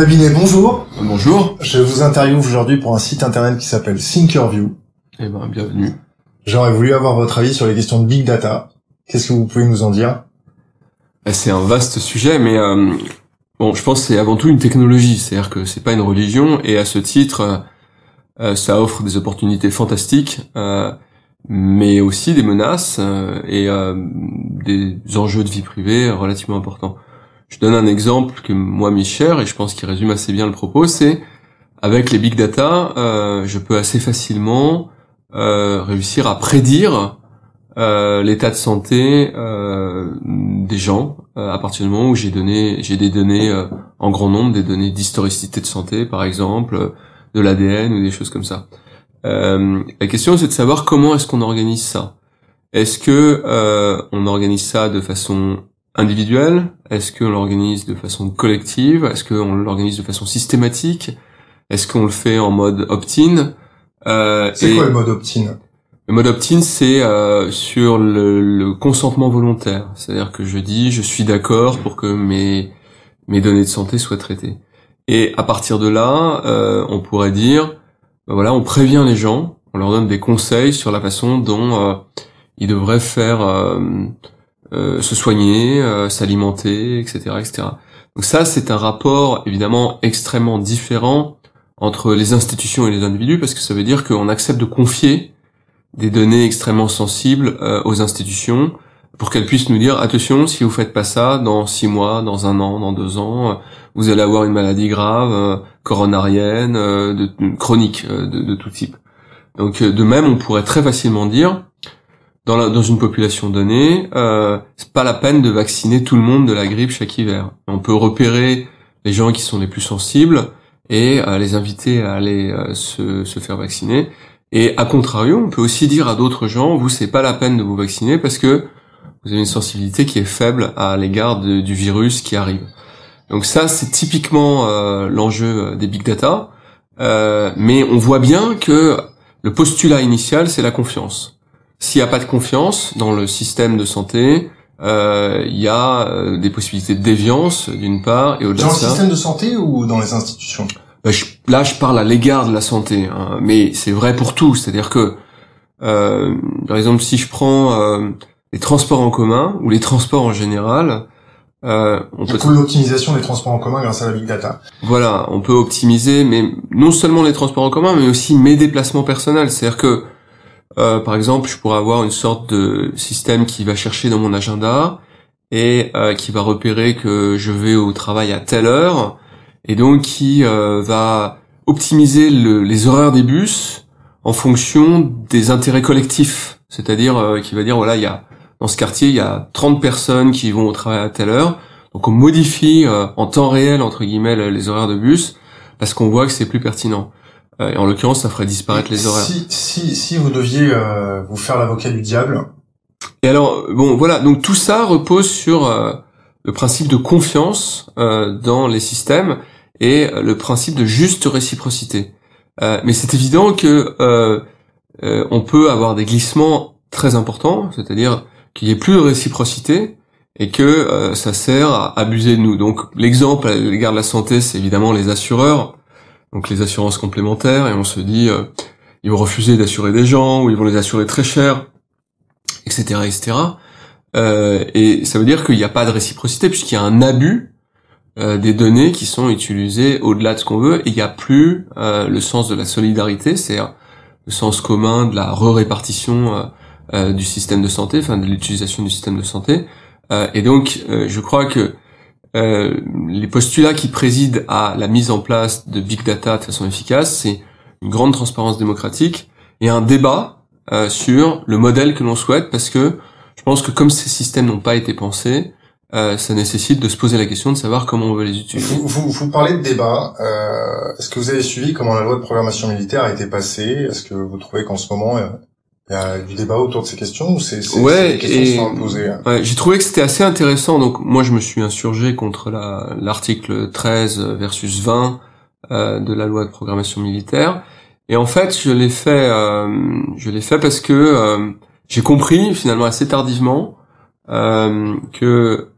Babinet, bonjour. Bonjour. Je vous interviewe aujourd'hui pour un site internet qui s'appelle Thinkerview. Eh ben, bienvenue. J'aurais voulu avoir votre avis sur les questions de big data. Qu'est-ce que vous pouvez nous en dire? Eh, C'est un vaste sujet, mais euh, bon, je pense que c'est avant tout une technologie, c'est-à-dire que c'est pas une religion, et à ce titre, euh, euh, ça offre des opportunités fantastiques, euh, mais aussi des menaces et des enjeux de vie privée relativement importants. Je donne un exemple que moi m'est cher et je pense qu'il résume assez bien le propos, c'est avec les big data, euh, je peux assez facilement euh, réussir à prédire euh, l'état de santé euh, des gens euh, à partir du moment où j'ai donné j'ai des données euh, en grand nombre, des données d'historicité de santé par exemple, de l'ADN ou des choses comme ça. La question c'est de savoir comment est-ce qu'on organise ça. Est-ce que on organise ça de façon individuelle Est-ce qu'on l'organise de façon collective? Est-ce qu'on l'organise de façon systématique? Est-ce qu'on le fait en mode opt-in? Euh, C'est quoi le mode opt-in? Le mode opt-in, c'est euh, sur le, le consentement volontaire. C'est-à-dire que je dis, je suis d'accord pour que mes, mes données de santé soient traitées. Et à partir de là, euh, on pourrait dire, ben voilà, on prévient les gens, on leur donne des conseils sur la façon dont euh, ils devraient faire euh, se soigner, euh, s'alimenter, etc., etc. Donc ça, c'est un rapport évidemment extrêmement différent entre les institutions et les individus, parce que ça veut dire qu'on accepte de confier des données extrêmement sensibles euh, aux institutions pour qu'elles puissent nous dire attention si vous faites pas ça dans six mois, dans un an, dans deux ans, euh, vous allez avoir une maladie grave, euh, coronarienne, de, chronique de, de tout type. Donc de même, on pourrait très facilement dire dans, la- dans une population donnée, euh, c'est pas la peine de vacciner tout le monde de la grippe chaque hiver. On peut repérer les gens qui sont les plus sensibles et euh, les inviter à aller euh, se, se faire vacciner. Et à contrario, on peut aussi dire à d'autres gens, vous c'est pas la peine de vous vacciner parce que vous avez une sensibilité qui est faible à l'égard du virus qui arrive. Donc ça, c'est typiquement euh, l'enjeu des big data. Euh, mais on voit bien que le postulat initial, c'est la confiance. S'il n'y a pas de confiance dans le système de santé, euh, il y a euh, des possibilités de déviance d'une part et au-delà Dans de le ça. système de santé ou dans les institutions? Bah, je- là, je parle à l'égard de la santé, hein, mais c'est vrai pour tout. C'est-à-dire que, euh, par exemple, si je prends euh, les transports en commun ou les transports en général, euh, on Du peut, coup, l'optimisation des transports en commun grâce à la big data. voilà, on peut optimiser, mais non seulement les transports en commun, mais aussi mes déplacements personnels. C'est-à-dire que, euh, par exemple, je pourrais avoir une sorte de système qui va chercher dans mon agenda et euh, qui va repérer que je vais au travail à telle heure, et donc qui euh, va optimiser le- les horaires des bus en fonction des intérêts collectifs. C'est-à-dire euh, qui va dire, voilà, il y a dans ce quartier, il y a 30 personnes qui vont au travail à telle heure, donc on modifie en temps réel, entre guillemets, le- les horaires de bus, parce qu'on voit que c'est plus pertinent. Et en l'occurrence, ça ferait disparaître les horaires. Si, si, si vous deviez euh, vous faire l'avocat du diable, Et alors, bon, voilà, donc tout ça repose sur euh, le principe de confiance euh, dans les systèmes et euh, le principe de juste réciprocité. Euh, mais c'est évident que euh, euh, on peut avoir des glissements très importants, c'est-à-dire qu'il n'y ait plus de réciprocité et que euh, ça sert à abuser de nous. Donc l'exemple à l'égard de la santé, c'est évidemment les assureurs, donc les assurances complémentaires, et on se dit euh, ils vont refuser d'assurer des gens ou ils vont les assurer très cher etc., etc. Euh, et ça veut dire qu'il n'y a pas de réciprocité puisqu'il y a un abus euh, des données qui sont utilisées au-delà de ce qu'on veut et il n'y a plus euh, le sens de la solidarité, c'est-à-dire le sens commun de la re-répartition euh, du système de santé, enfin de l'utilisation du système de santé. Et donc, je crois que euh, les postulats qui président à la mise en place de big data de façon efficace, c'est une grande transparence démocratique et un débat euh, sur le modèle que l'on souhaite parce que je pense que comme ces systèmes n'ont pas été pensés, euh, ça nécessite de se poser la question de savoir comment on veut les utiliser. vous, vous, vous parlez de débat. Euh, Est-ce que vous avez suivi comment la loi de programmation militaire a été passée? Est-ce que vous trouvez qu'en ce moment, euh, il y a du débat autour de ces questions ou c'est Ouais, questions hein Ouais, j'ai trouvé que c'était assez intéressant. Donc moi, je me suis insurgé contre la- l'article 13 versus 20 euh, de la loi de programmation militaire. Et en fait, je l'ai fait, euh, je l'ai fait parce que euh, j'ai compris finalement assez tardivement que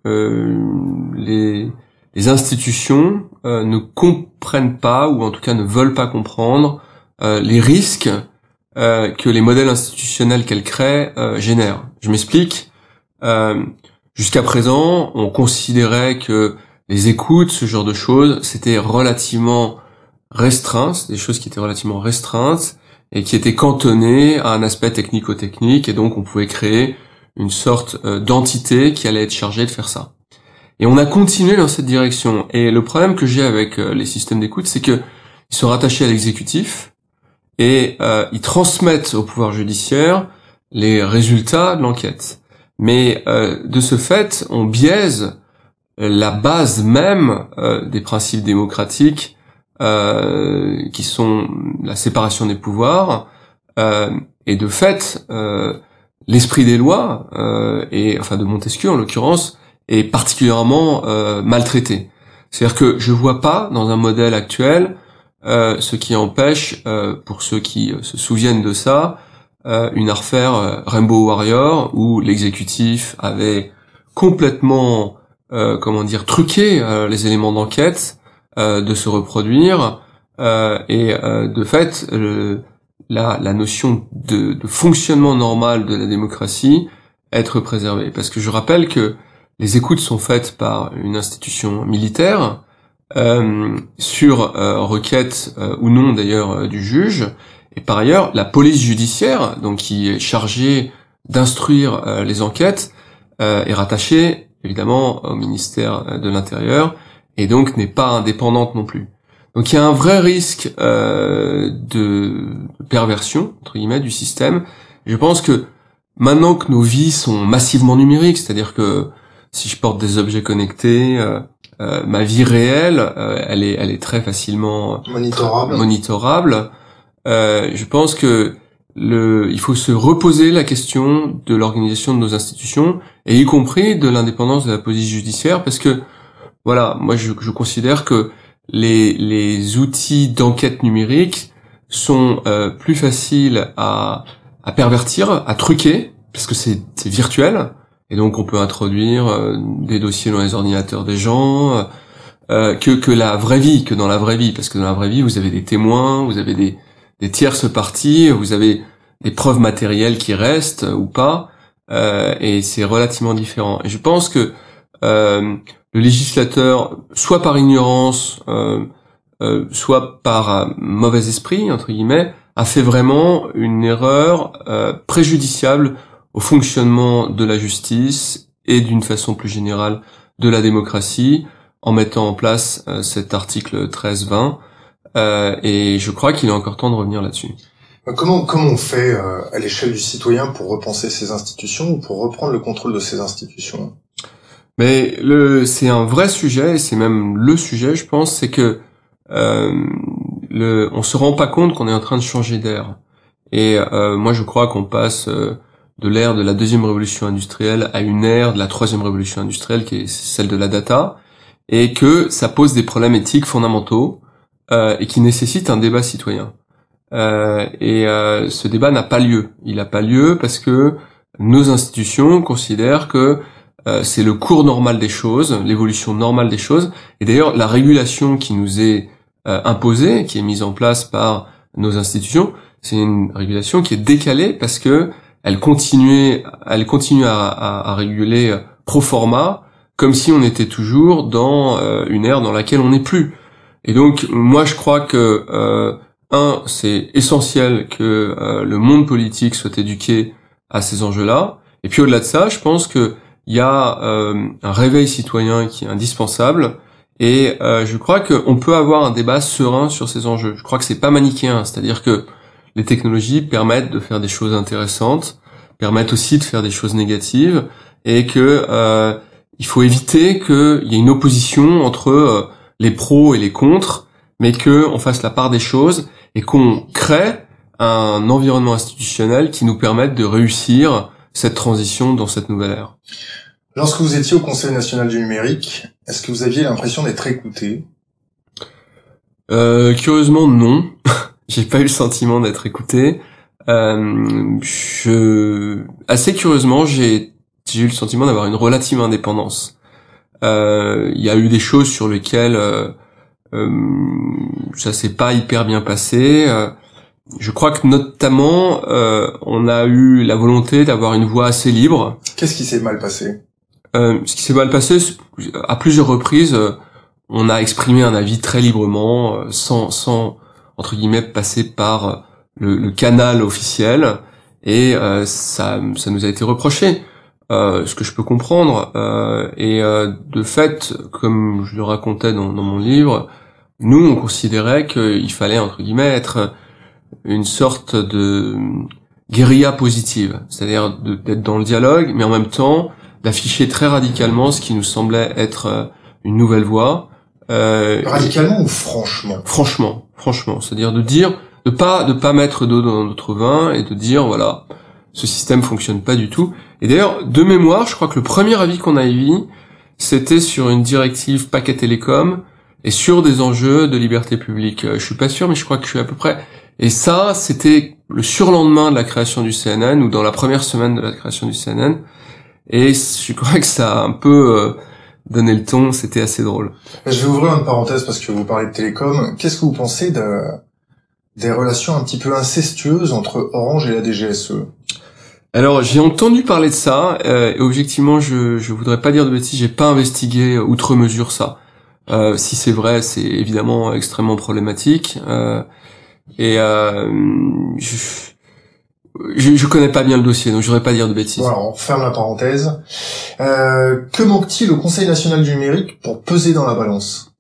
les, les institutions ne comprennent pas, ou en tout cas ne veulent pas comprendre, les risques que les modèles institutionnels qu'elles créent génèrent. Je m'explique. Jusqu'à présent, on considérait que les écoutes, ce genre de choses, c'était relativement restreint, des choses qui étaient relativement restreintes et qui étaient cantonnées à un aspect technico-technique, et donc on pouvait créer une sorte euh, d'entité qui allait être chargée de faire ça. Et on a continué dans cette direction. Et le problème que j'ai avec euh, les systèmes d'écoute, c'est que ils sont rattachés à l'exécutif et euh, ils transmettent au pouvoir judiciaire les résultats de l'enquête. Mais de ce fait, on biaise la base même des principes démocratiques qui sont la séparation des pouvoirs et de fait l'esprit des lois euh, et enfin de Montesquieu en l'occurrence est particulièrement euh, maltraité. C'est-à-dire que je vois pas dans un modèle actuel euh, ce qui empêche, euh, pour ceux qui se souviennent de ça, euh, une affaire Rainbow Warrior où l'exécutif avait complètement, comment dire, truqué les éléments d'enquête de se reproduire et de fait la notion de, de, fonctionnement normal de la démocratie être préservée. Parce que je rappelle que les écoutes sont faites par une institution militaire euh, sur euh, requête euh, ou non d'ailleurs euh, du juge. Et par ailleurs, la police judiciaire, donc qui est chargée d'instruire les enquêtes, est rattachée évidemment au ministère de l'Intérieur et donc n'est pas indépendante non plus. Donc il y a un vrai risque euh, de perversion entre guillemets du système. Je pense que maintenant que nos vies sont massivement numériques, c'est-à-dire que si je porte des objets connectés, euh, euh, ma vie réelle, euh, elle est elle est très facilement monitorable. monitorable. Euh, je pense que le, il faut se reposer la question de l'organisation de nos institutions et y compris de l'indépendance de la police judiciaire parce que voilà, moi je, je considère que les, les outils d'enquête numérique sont euh, plus faciles à, à pervertir, à truquer, parce que c'est virtuel, et donc on peut introduire euh, des dossiers dans les ordinateurs des gens, euh, que, que la vraie vie, que dans la vraie vie, parce que dans la vraie vie, vous avez des témoins, vous avez des, des tierces parties, vous avez des preuves matérielles qui restent ou pas, et c'est relativement différent. Et je pense que le législateur, soit par ignorance, euh, euh, soit par euh, mauvais esprit, entre guillemets, a fait vraiment une erreur préjudiciable au fonctionnement de la justice et d'une façon plus générale de la démocratie en mettant en place cet article 13-20 et je crois qu'il est encore temps de revenir là-dessus. Comment, comment on fait à l'échelle du citoyen pour repenser ces institutions ou pour reprendre le contrôle de ces institutions? Mais le, c'est un vrai sujet, et c'est même le sujet, je pense, c'est que euh, le, on se rend pas compte qu'on est en train de changer d'air. Et euh, moi, je crois qu'on passe euh, de l'ère de la deuxième révolution industrielle à une ère de la troisième révolution industrielle, qui est celle de la data, et que ça pose des problèmes éthiques fondamentaux euh, et qui nécessitent un débat citoyen. Euh, et euh, ce débat n'a pas lieu. Il n'a pas lieu parce que nos institutions considèrent que c'est le cours normal des choses, l'évolution normale des choses. Et d'ailleurs, la régulation qui nous est imposée, qui est mise en place par nos institutions, c'est une régulation qui est décalée parce que elle continuait, elle continue à, à, réguler euh, pro forma, comme si on était toujours dans une ère dans laquelle on n'est plus. Et donc, moi, je crois que un, c'est essentiel que le monde politique soit éduqué à ces enjeux-là. Et puis au-delà de ça, je pense que il y a euh, un réveil citoyen qui est indispensable et euh, je crois qu'on peut avoir un débat serein sur ces enjeux. Je crois que c'est pas manichéen, c'est-à-dire que les technologies permettent de faire des choses intéressantes, permettent aussi de faire des choses négatives et que euh, il faut éviter qu'il y ait une opposition entre les pros et les contre, mais qu'on fasse la part des choses et qu'on crée un environnement institutionnel qui nous permette de réussir cette transition dans cette nouvelle ère. Lorsque vous étiez au Conseil national du numérique, est-ce que vous aviez l'impression d'être écouté? Euh, Curieusement, non. J'ai pas eu le sentiment d'être écouté. Euh, je... Assez curieusement, j'ai eu le sentiment d'avoir une relative indépendance. Euh, il y a eu des choses sur lesquelles euh, ça s'est pas hyper bien passé. je crois que notamment on a eu la volonté d'avoir une voix assez libre. Qu'est-ce qui s'est mal passé? Ce qui s'est mal passé, à plusieurs reprises, on a exprimé un avis très librement, sans, sans entre guillemets passer par le, le canal officiel et euh, ça, ça nous a été reproché. Euh, ce que je peux comprendre. Euh, et euh, de fait, comme je le racontais dans, dans mon livre, nous, on considérait qu'il fallait, entre guillemets, être une sorte de guérilla positive, c'est-à-dire d'être dans le dialogue, mais en même temps d'afficher très radicalement ce qui nous semblait être euh, une nouvelle voie. radicalement ou franchement? Franchement, franchement, c'est-à-dire de dire de pas de pas mettre d'eau dans notre vin et de dire voilà ce système fonctionne pas du tout. Et d'ailleurs de mémoire, je crois que le premier avis qu'on a émis c'était sur une directive paquet télécom et sur des enjeux de liberté publique. Euh, je suis pas sûr, mais je crois que je suis à peu près. Et ça, c'était le surlendemain de la création du CNN ou dans la première semaine de la création du CNN. Et je crois que ça a un peu euh, donné le ton. C'était assez drôle. Je vais ouvrir une parenthèse parce que vous parlez de télécom. Qu'est-ce que vous pensez de des relations un petit peu incestueuses entre Orange et la DGSE. Alors j'ai entendu parler de ça. Euh, et objectivement, je je voudrais pas dire de bêtises. J'ai pas investigué outre mesure ça. Euh, si c'est vrai, c'est évidemment extrêmement problématique. Euh, et euh, je, je, je connais pas bien le dossier, donc je voudrais pas dire de bêtises. Voilà, on ferme la parenthèse. Euh, que manque-t-il au Conseil national du numérique pour peser dans la balance?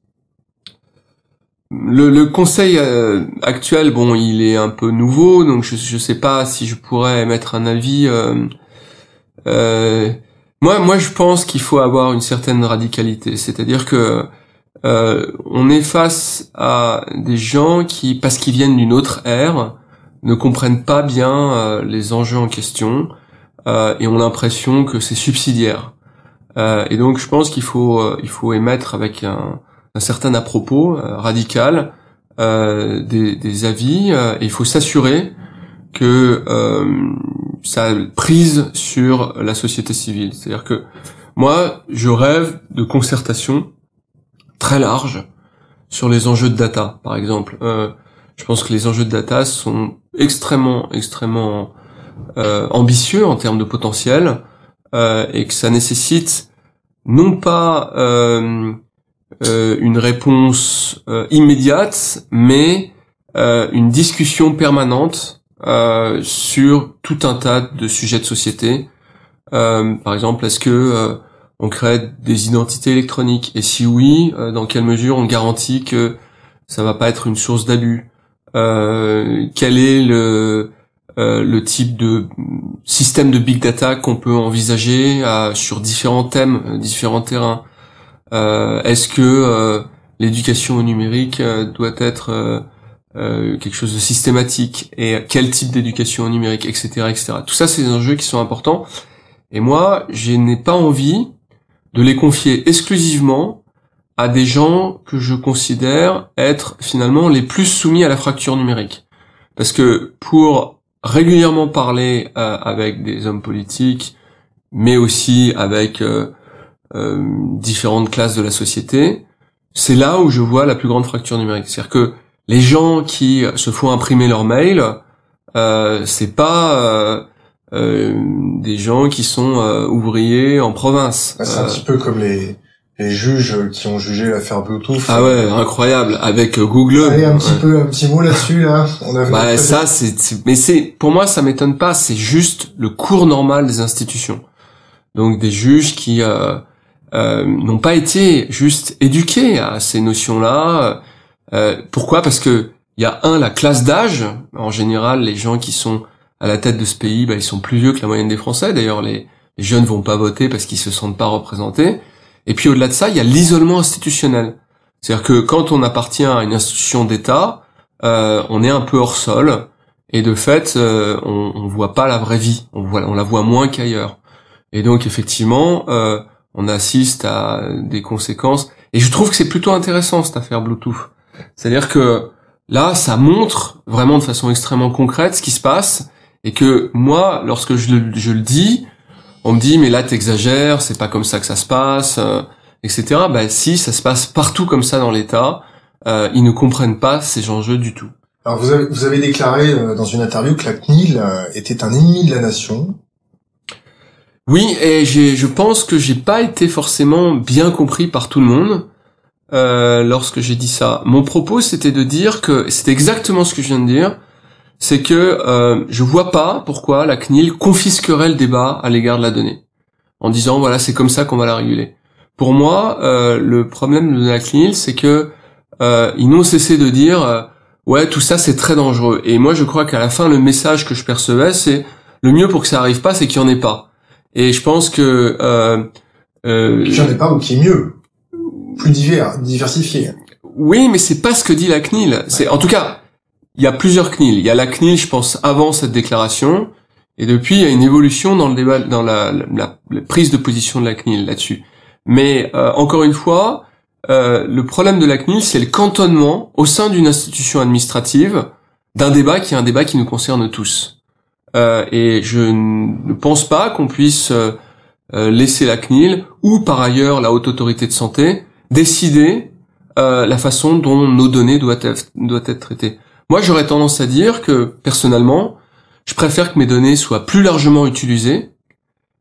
Le, le, conseil euh, actuel, bon, il est un peu nouveau, donc je je sais pas si je pourrais mettre un avis. Euh, euh, moi, moi, je pense qu'il faut avoir une certaine radicalité, c'est-à-dire que on est face à des gens qui, parce qu'ils viennent d'une autre ère, ne comprennent pas bien les enjeux en question et ont l'impression que c'est subsidiaire. et donc, je pense qu'il faut il faut émettre avec un certain à propos euh, radical euh, des, avis euh, et il faut s'assurer que ça prise sur la société civile. C'est-à-dire que moi, je rêve de concertation très large sur les enjeux de data, par exemple. Euh, je pense que les enjeux de data sont extrêmement, extrêmement euh, ambitieux en termes de potentiel euh, et que ça nécessite non pas euh, une réponse euh, immédiate, mais euh, une discussion permanente sur tout un tas de sujets de société. par exemple, est-ce que on crée des identités électroniques? Et si oui, dans quelle mesure on garantit que ça va pas être une source d'abus? Quel est le le type de système de big data qu'on peut envisager sur différents thèmes, différents terrains? Euh, est-ce que euh, l'éducation au numérique euh, doit être quelque chose de systématique? Et quel type d'éducation au numérique, etc., etc. Tout ça, c'est des enjeux qui sont importants. Et moi, je n'ai pas envie de les confier exclusivement à des gens que je considère être finalement les plus soumis à la fracture numérique. Parce que pour régulièrement parler avec des hommes politiques, mais aussi avec euh, différentes classes de la société, c'est là où je vois la plus grande fracture numérique. C'est-à-dire que les gens qui se font imprimer leur mail, euh, c'est pas euh, euh, des gens qui sont euh, ouvriers en province. c'est un petit peu comme les, les juges qui ont jugé l'affaire Bluetooth. Ah ouais, incroyable avec Google. Allez, un petit peu un petit mot là-dessus là. On a bah ça c'est mais c'est pour moi ça m'étonne pas, c'est juste le cours normal des institutions. Donc des juges qui euh, euh, n'ont pas été juste éduqués à ces notions-là. Euh, pourquoi? Parce que il y a un la classe d'âge. En général, les gens qui sont à la tête de ce pays, bah, ils sont plus vieux que la moyenne des Français. D'ailleurs, les, les jeunes vont pas voter parce qu'ils se sentent pas représentés. Et puis au-delà de ça, il y a l'isolement institutionnel. C'est-à-dire que quand on appartient à une institution d'État, euh, on est un peu hors sol. Et de fait, euh, on, on voit pas la vraie vie. On, voit, on la voit moins qu'ailleurs. Et donc effectivement, euh, on assiste à des conséquences. Et je trouve que c'est plutôt intéressant cette affaire Bluetooth. C'est-à-dire que là, ça montre vraiment de façon extrêmement concrète ce qui se passe, et que moi, lorsque je je le dis, on me dit mais là t'exagères, c'est pas comme ça que ça se passe, euh, etc. Ben si, ça se passe partout comme ça dans l'État. euh, ils ne comprennent pas ces enjeux du tout. Alors vous avez, vous avez déclaré euh, dans une interview que la CNIL euh, était un ennemi de la nation. Oui, et je pense que j'ai pas été forcément bien compris par tout le monde euh, lorsque j'ai dit ça. Mon propos, c'était de dire que c'est exactement ce que je viens de dire, c'est que euh, je vois pas pourquoi la CNIL confisquerait le débat à l'égard de la donnée, en disant voilà c'est comme ça qu'on va la réguler. Pour moi, euh, le problème de la CNIL, c'est que euh, ils n'ont cessé de dire euh, ouais tout ça c'est très dangereux. Et moi je crois qu'à la fin le message que je percevais c'est le mieux pour que ça arrive pas c'est qu'il y en ait pas. Et je pense que euh, euh, qu'il n'y en ait pas ou qui est mieux, plus divers, diversifié. Oui, mais c'est pas ce que dit la CNIL. C'est en tout cas il y a plusieurs CNIL. Il y a la CNIL, je pense, avant cette déclaration, et depuis, il y a une évolution dans le débat, dans la, la, la prise de position de la CNIL là-dessus. Mais euh, encore une fois, euh, le problème de la CNIL, c'est le cantonnement au sein d'une institution administrative d'un débat qui est un débat qui nous concerne tous. Euh, et je ne pense pas qu'on puisse euh, euh, laisser la CNIL ou par ailleurs la haute autorité de santé décider euh, la façon dont nos données doivent être, doivent être traitées. Moi, j'aurais tendance à dire que personnellement, je préfère que mes données soient plus largement utilisées,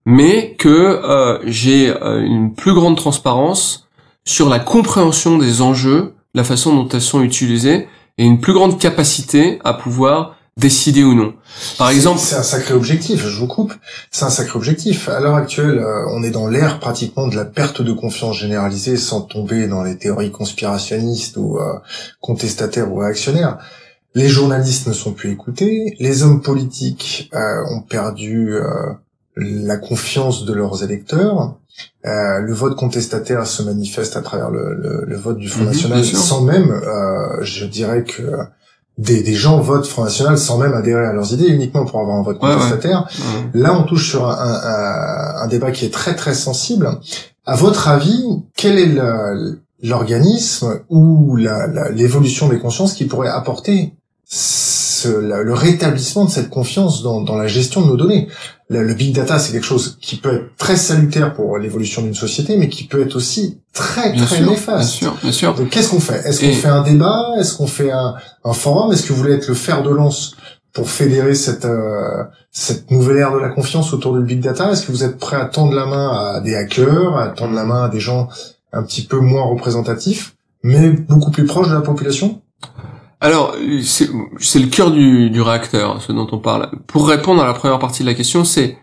mais que euh, j'ai euh, une plus grande transparence sur la compréhension des enjeux, la façon dont elles sont utilisées, et une plus grande capacité à pouvoir décider ou non. Par exemple, c'est un sacré objectif. Je vous coupe. C'est un sacré objectif. À l'heure actuelle, euh, on est dans l'ère pratiquement de la perte de confiance généralisée, sans tomber dans les théories conspirationnistes ou euh, contestataires ou réactionnaires. Les journalistes ne sont plus écoutés. Les hommes politiques euh, ont perdu euh, la confiance de leurs électeurs. Euh, le vote contestataire se manifeste à travers le, le, le vote du Front Mhm, National, sans même, euh, je dirais que des, des gens votent Front National sans même adhérer à leurs idées, uniquement pour avoir un vote Ouais, ouais. contestataire. Là, on touche sur un, un- un débat qui est très très sensible. À votre avis, quel est l'organisme ou l'évolution des consciences qui pourrait apporter ce- la- le rétablissement de cette confiance dans, dans la gestion de nos données. Le, le big data, c'est quelque chose qui peut être très salutaire pour l'évolution d'une société, mais qui peut être aussi très bien très sûr, bien néfaste. sûr, bien sûr. Donc qu'est-ce qu'on fait? Est-ce qu'on fait un débat? Est-ce qu'on fait un, un forum? Est-ce que vous voulez être le fer de lance pour fédérer cette euh, cette nouvelle ère de la confiance autour du big data? Est-ce que vous êtes prêt à tendre la main à des hackers, à tendre la main à des gens un petit peu moins représentatifs, mais beaucoup plus proches de la population? Alors, c'est le cœur du, du réacteur, ce dont on parle. Pour répondre à la première partie de la question, c'est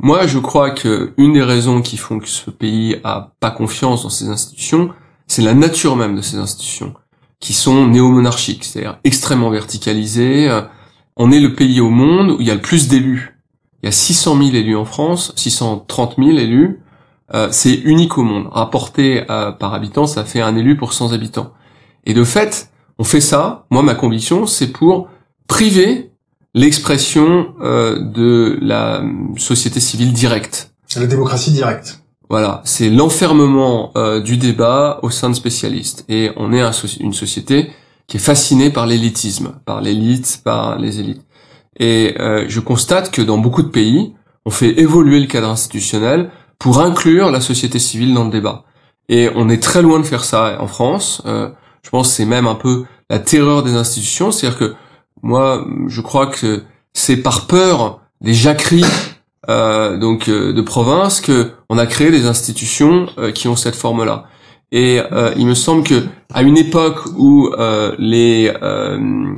moi, je crois que une des raisons qui font que ce pays a pas confiance dans ses institutions, c'est la nature même de ces institutions, qui sont néo-monarchiques, c'est-à-dire extrêmement verticalisées. Euh, On est le pays au monde où il y a le plus d'élus. Il y a 600 000 élus en France, 630 000 élus. Euh, c'est unique au monde. Rapporté euh, par habitant, ça fait un élu pour 100 habitants. Et de fait, on fait ça, moi ma conviction, c'est pour priver l'expression euh, de la société civile directe. C'est la démocratie directe. Voilà, c'est l'enfermement euh, du débat au sein de spécialistes. Et on est un une société qui est fascinée par l'élitisme, par l'élite, par les élites. Et euh, je constate que dans beaucoup de pays, on fait évoluer le cadre institutionnel pour inclure la société civile dans le débat. Et on est très loin de faire ça en France. Euh, je pense que c'est même un peu la terreur des institutions. C'est-à-dire que moi, je crois que c'est par peur des jacqueries euh, donc euh, de province que on a créé des institutions euh, qui ont cette forme-là. Et euh, il me semble que à une époque où euh, les euh,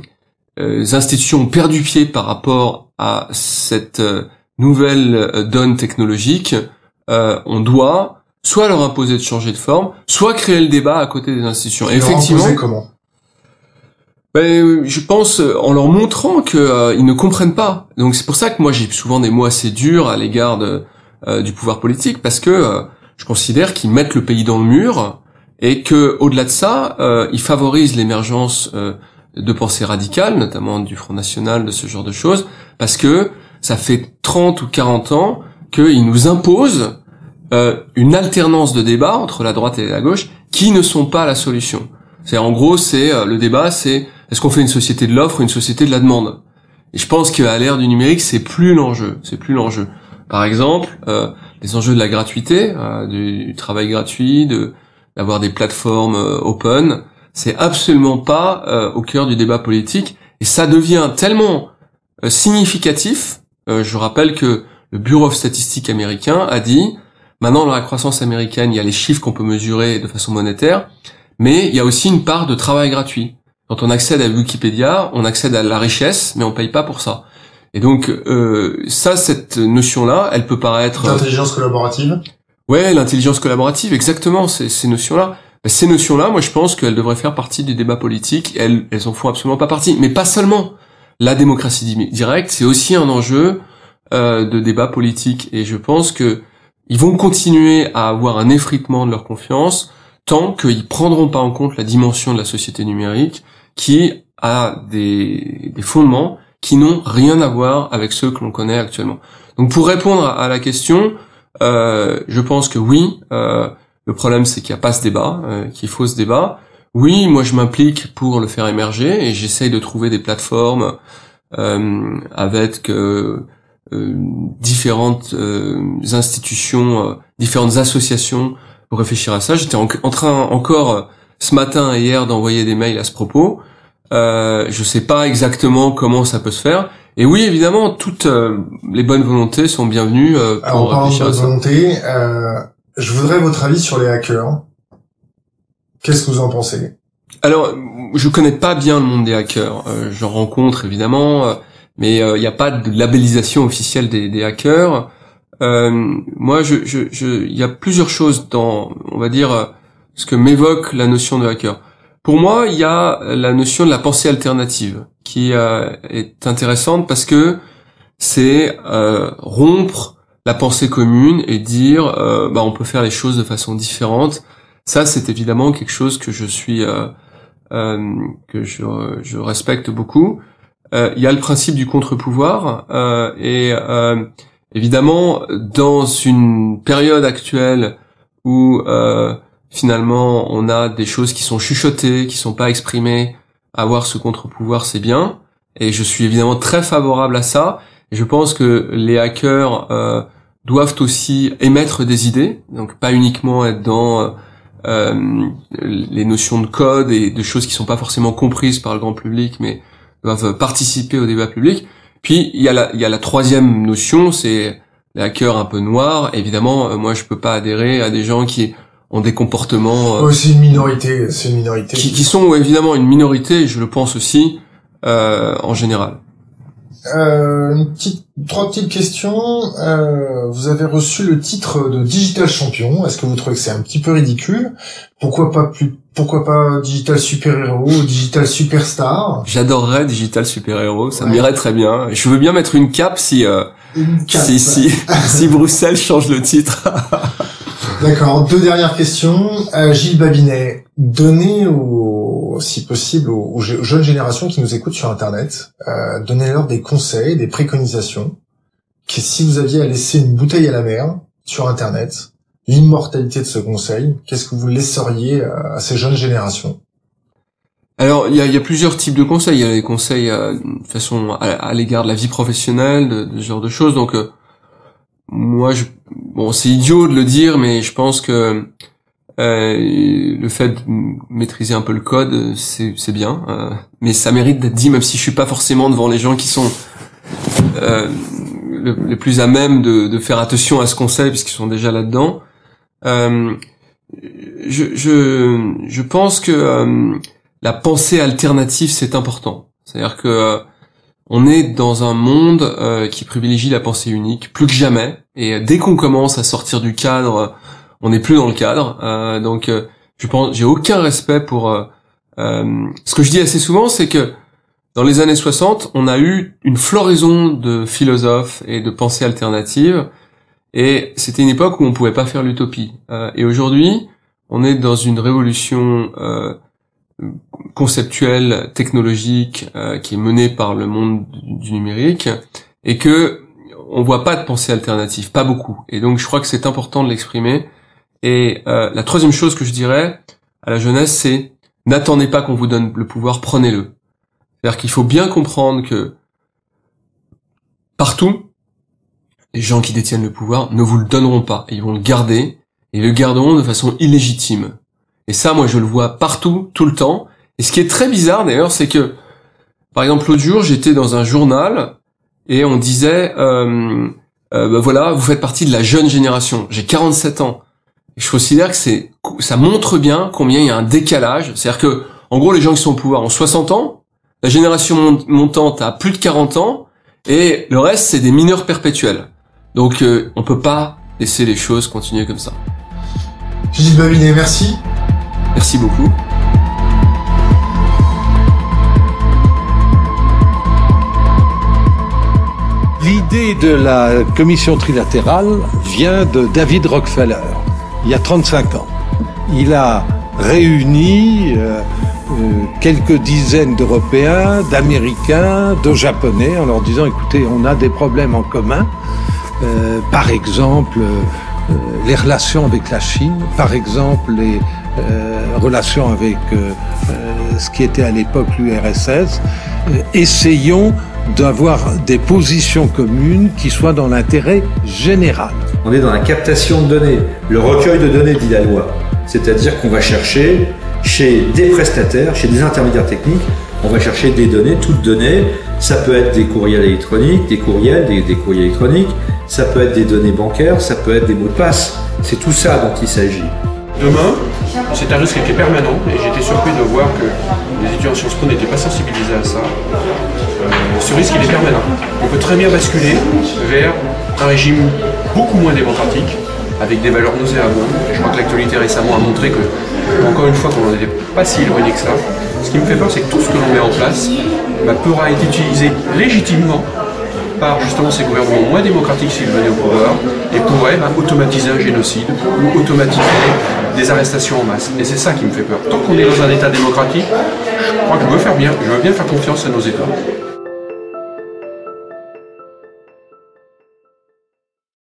euh, institutions ont perdu pied par rapport à cette nouvelle donne technologique, on doit soit leur imposer de changer de forme, soit créer le débat à côté des institutions. Et effectivement, comment? Ben, je pense euh, en leur montrant que euh, ils ne comprennent pas. Donc c'est pour ça que moi j'ai souvent des mots assez durs à l'égard de, euh, du pouvoir politique parce que euh, je considère qu'ils mettent le pays dans le mur et que au-delà de ça, euh, ils favorisent l'émergence euh, de pensées radicales, notamment du Front National, de ce genre de choses, parce que ça fait 30 ou 40 ans qu'ils nous imposent euh, une alternance de débats entre la droite et la gauche qui ne sont pas la solution. C'est en gros, c'est euh, le débat, c'est est-ce qu'on fait une société de l'offre ou une société de la demande? Et je pense qu'à l'ère du numérique, c'est plus l'enjeu. C'est plus l'enjeu. Par exemple, euh, les enjeux de la gratuité, euh, du, du travail gratuit, de d'avoir des plateformes euh, open, c'est absolument pas euh, au cœur du débat politique et ça devient tellement significatif. Je rappelle que le Bureau of Statistics américain a dit maintenant dans la croissance américaine, il y a les chiffres qu'on peut mesurer de façon monétaire, mais il y a aussi une part de travail gratuit. Quand on accède à Wikipédia, on accède à la richesse, mais on paye pas pour ça. Et donc euh, ça, cette notion-là, elle peut paraître l'intelligence collaborative. Ouais, l'intelligence collaborative, exactement. Ces, ces notions-là, ben, ces notions-là, moi, je pense qu'elles devraient faire partie du débat politique. Elles, elles en font absolument pas partie. Mais pas seulement. La démocratie directe, c'est aussi un enjeu euh, de débat politique. Et je pense que ils vont continuer à avoir un effritement de leur confiance tant qu'ils prendront pas en compte la dimension de la société numérique qui a des, fondements qui n'ont rien à voir avec ceux que l'on connaît actuellement. Donc pour répondre à la question, euh, je pense que oui, euh, le problème c'est qu'il n'y a pas ce débat, euh, qu'il faut ce débat. Oui, moi je m'implique pour le faire émerger et j'essaye de trouver des plateformes euh, avec euh, différentes institutions, différentes associations pour réfléchir à ça. J'étais en, en, train encore ce matin et hier d'envoyer des mails à ce propos. Euh, je sais pas exactement comment ça peut se faire. Et oui, évidemment, toutes euh, les bonnes volontés sont bienvenues euh, pour Alors, en parlant de volonté, euh, je voudrais votre avis sur les hackers. Qu'est-ce que vous en pensez? Alors, je connais pas bien le monde des hackers. Euh, J'en rencontre évidemment, mais il n'y a pas de labellisation officielle des, hackers. moi, je, je, je, il y a plusieurs choses dans, on va dire, ce que m'évoque la notion de hacker. Pour moi, il y a la notion de la pensée alternative qui euh, est intéressante parce que c'est euh, rompre la pensée commune et dire euh, bah on peut faire les choses de façon différente. Ça, c'est évidemment quelque chose que je suis que je, je, respecte beaucoup. Il y a le principe du contre-pouvoir et évidemment dans une période actuelle où finalement on a des choses qui sont chuchotées, qui sont pas exprimées, avoir ce contre-pouvoir c'est bien, et je suis évidemment très favorable à ça, je pense que les hackers euh, doivent aussi émettre des idées, donc pas uniquement être dans euh, les notions de code et de choses qui sont pas forcément comprises par le grand public, mais doivent participer au débat public. Puis il y a la, il y a la troisième notion, c'est les hackers un peu noirs. Évidemment, euh, moi je peux pas adhérer à des gens qui ont des comportements. Euh, c'est une minorité, c'est une minorité. Qui, qui, sont évidemment une minorité, je le pense aussi, euh, en général. Euh, une petite, trois petites questions. Euh, vous avez reçu le titre de Digital Champion. Est-ce que vous trouvez que c'est un petit peu ridicule? Pourquoi pas plus Pourquoi pas Digital Super Héros ou Digital Superstar? J'adorerais Digital Super Héros. Ça m'irait très bien. Je veux bien mettre une cape si euh, une cape. si si, si Bruxelles change le titre. D'accord. Deux dernières questions. Euh, Gilles Babinet, donnez aux, si possible aux, jeunes générations qui nous écoutent sur Internet, euh, donnez-leur des conseils, des préconisations. Que si vous aviez à laisser une bouteille à la mer sur Internet, l'immortalité de ce conseil, qu'est-ce que vous laisseriez à ces jeunes générations? Alors, il y a, y a, plusieurs types de conseils. Il y a les conseils euh, de façon à, l'égard de la vie professionnelle, de, de, ce genre de choses. Donc, euh, moi, je, bon, c'est idiot de le dire, mais je pense que euh, le fait de maîtriser un peu le code, c'est, c'est bien, euh, mais ça mérite d'être dit, même si je suis pas forcément devant les gens qui sont euh, les plus à même de, de, faire attention à ce conseil, puisqu'ils sont déjà là-dedans. Euh, je, je, je pense que euh, la pensée alternative, c'est important. C'est-à-dire que on est dans un monde euh, qui privilégie la pensée unique plus que jamais. Et dès qu'on commence à sortir du cadre, on n'est plus dans le cadre. Euh, donc, euh, je pense, j'ai aucun respect pour. ce que je dis assez souvent, c'est que dans les années 60, on a eu une floraison de philosophes et de pensées alternatives, et c'était une époque où on pouvait pas faire l'utopie. et aujourd'hui, on est dans une révolution conceptuel, technologique, euh, qui est mené par le monde du, numérique, et que on voit pas de pensée alternative, pas beaucoup. Et donc je crois que c'est important de l'exprimer. Et euh, la troisième chose que je dirais à la jeunesse, c'est n'attendez pas qu'on vous donne le pouvoir, prenez-le. C'est-à-dire qu'il faut bien comprendre que partout, les gens qui détiennent le pouvoir ne vous le donneront pas. ils vont le garder, et le garderont de façon illégitime. Et ça, moi, je le vois partout, tout le temps. Et ce qui est très bizarre, d'ailleurs, c'est que, par exemple, l'autre jour, j'étais dans un journal et on disait, euh, euh, bah voilà, vous faites partie de la jeune génération. J'ai 47 ans. Et je considère que c'est, ça montre bien combien il y a un décalage. C'est-à-dire que, en gros, les gens qui sont au pouvoir ont 60 ans, la génération montante a plus de 40 ans, et le reste, c'est des mineurs perpétuels. Donc, euh, on peut pas laisser les choses continuer comme ça. Gilles Babinet, merci. Merci beaucoup. L'idée de la commission trilatérale vient de David Rockefeller, il y a 35 ans. Il a réuni euh, euh, quelques dizaines d'Européens, d'Américains, de Japonais, en leur disant, écoutez, on a des problèmes en commun. Euh, par exemple, les relations avec la Chine, par exemple, les relations avec ce qui était à l'époque l'URSS. essayons d'avoir des positions communes qui soient dans l'intérêt général. On est dans la captation de données, le recueil de données, dit la loi. C'est-à-dire qu'on va chercher chez des prestataires, chez des intermédiaires techniques, on va chercher des données, toutes données. Ça peut être des courriels électroniques, des courriels, des, des courriels électroniques, ça peut être des données bancaires, ça peut être des mots de passe. C'est tout ça dont il s'agit. Demain, c'est un risque qui est permanent et j'étais surpris de voir que les étudiants en Sciences Po n'étaient pas sensibilisés à ça. Euh, ce risque, il est permanent. On peut très bien basculer vers un régime beaucoup moins démocratique, avec des valeurs nauséabondes. Je crois que l'actualité récemment a montré que, encore une fois, qu'on n'en était pas si éloigné que ça. Ce qui me fait peur, c'est que tout ce que l'on met en place bah, pourra être utilisé légitimement par justement ces gouvernements moins démocratiques s'ils venaient au pouvoir et pourraient bah, automatiser un génocide ou automatiser des arrestations en masse. Et c'est ça qui me fait peur. Tant qu'on est dans un État démocratique, je crois que je veux faire bien, je veux bien faire confiance à nos États.